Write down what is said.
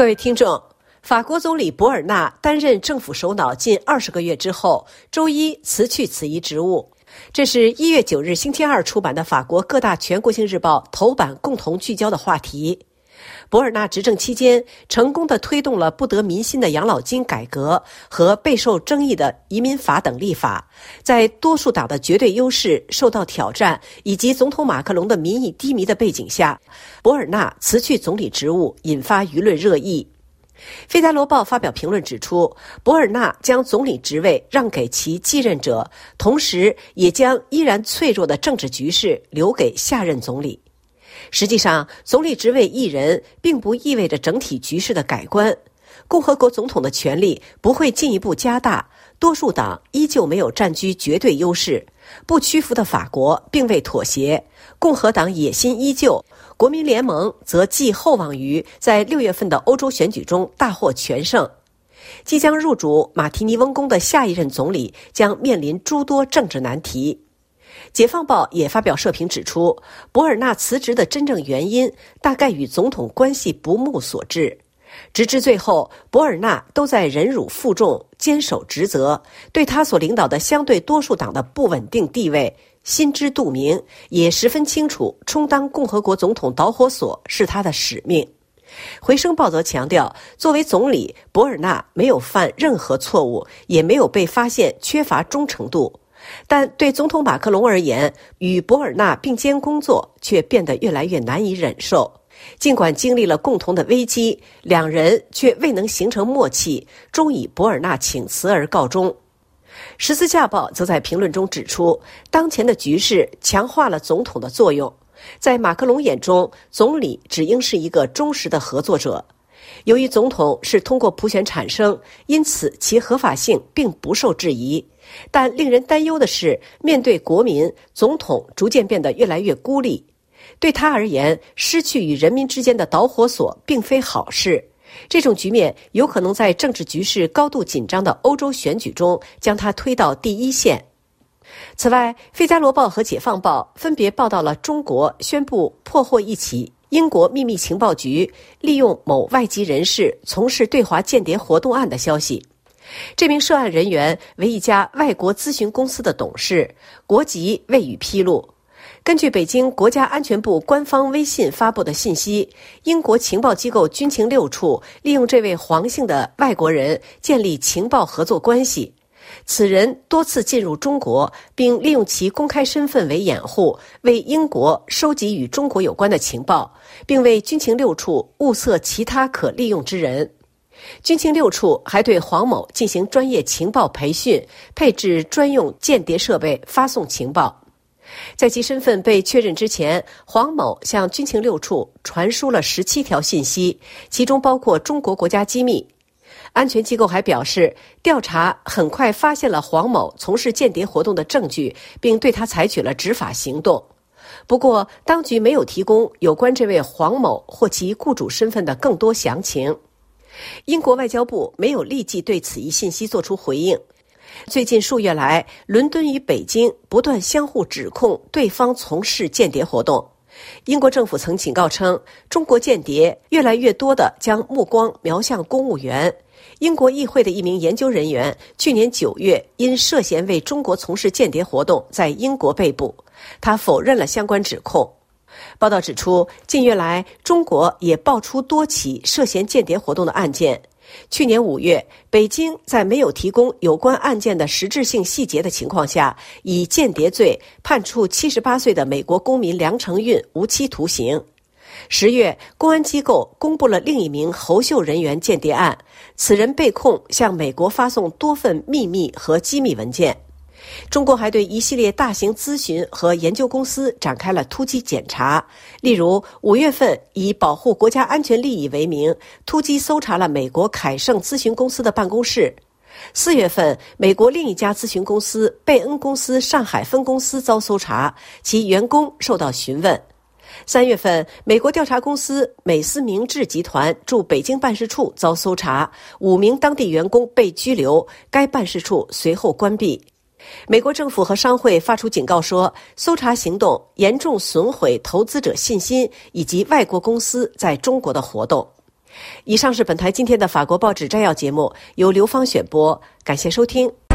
各位听众，法国总理博尔纳担任政府首脑近二十个月之后，周一辞去此一职务。这是一月九日星期二出版的法国各大全国性日报头版共同聚焦的话题。博尔纳执政期间，成功的推动了不得民心的养老金改革和备受争议的移民法等立法，在多数党的绝对优势受到挑战以及总统马克龙的民意低迷的背景下，博尔纳辞去总理职务，引发舆论热议。《费加罗报》发表评论指出，博尔纳将总理职位让给其继任者，同时也将依然脆弱的政治局势留给下任总理。实际上，总理职位一人并不意味着整体局势的改观。共和国总统的权力不会进一步加大，多数党依旧没有占据绝对优势。不屈服的法国并未妥协，共和党野心依旧，国民联盟则寄厚望于在六月份的欧洲选举中大获全胜。即将入主马提尼翁宫的下一任总理将面临诸多政治难题。解放报也发表社评指出，博尔纳辞职的真正原因大概与总统关系不睦所致。直至最后，博尔纳都在忍辱负重、坚守职责，对他所领导的相对多数党的不稳定地位心知肚明，也十分清楚，充当共和国总统导火索是他的使命。回声报则强调，作为总理，博尔纳没有犯任何错误，也没有被发现缺乏忠诚度。但对总统马克龙而言，与博尔纳并肩工作却变得越来越难以忍受。尽管经历了共同的危机，两人却未能形成默契，终以博尔纳请辞而告终。十字架报则在评论中指出，当前的局势强化了总统的作用。在马克龙眼中，总理只应是一个忠实的合作者。由于总统是通过普选产生，因此其合法性并不受质疑。但令人担忧的是，面对国民，总统逐渐变得越来越孤立。对他而言，失去与人民之间的导火索并非好事。这种局面有可能在政治局势高度紧张的欧洲选举中将他推到第一线。此外，《费加罗报》和《解放报》分别报道了中国宣布破获一起英国秘密情报局利用某外籍人士从事对华间谍活动案的消息。这名涉案人员为一家外国咨询公司的董事，国籍未予披露。根据北京国家安全部官方微信发布的信息，英国情报机构军情六处利用这位黄姓的外国人建立情报合作关系。此人多次进入中国，并利用其公开身份为掩护，为英国收集与中国有关的情报，并为军情六处物色其他可利用之人。军情六处还对黄某进行专业情报培训，配置专用间谍设备，发送情报。在其身份被确认之前，黄某向军情六处传输了十七条信息，其中包括中国国家机密。安全机构还表示，调查很快发现了黄某从事间谍活动的证据，并对他采取了执法行动。不过，当局没有提供有关这位黄某或其雇主身份的更多详情。英国外交部没有立即对此一信息作出回应。最近数月来，伦敦与北京不断相互指控对方从事间谍活动。英国政府曾警告称，中国间谍越来越多地将目光瞄向公务员。英国议会的一名研究人员去年九月因涉嫌为中国从事间谍活动在英国被捕，他否认了相关指控。报道指出，近月来，中国也爆出多起涉嫌间谍活动的案件。去年五月，北京在没有提供有关案件的实质性细节的情况下，以间谍罪判处七十八岁的美国公民梁成运无期徒刑。十月，公安机构公布了另一名侯秀人员间谍案，此人被控向美国发送多份秘密和机密文件。中国还对一系列大型咨询和研究公司展开了突击检查，例如五月份以保护国家安全利益为名，突击搜查了美国凯盛咨询公司的办公室；四月份，美国另一家咨询公司贝恩公司上海分公司遭搜查，其员工受到询问；三月份，美国调查公司美思明智集团驻北京办事处遭搜查，五名当地员工被拘留，该办事处随后关闭。美国政府和商会发出警告说，搜查行动严重损毁投资者信心以及外国公司在中国的活动。以上是本台今天的法国报纸摘要节目，由刘芳选播，感谢收听。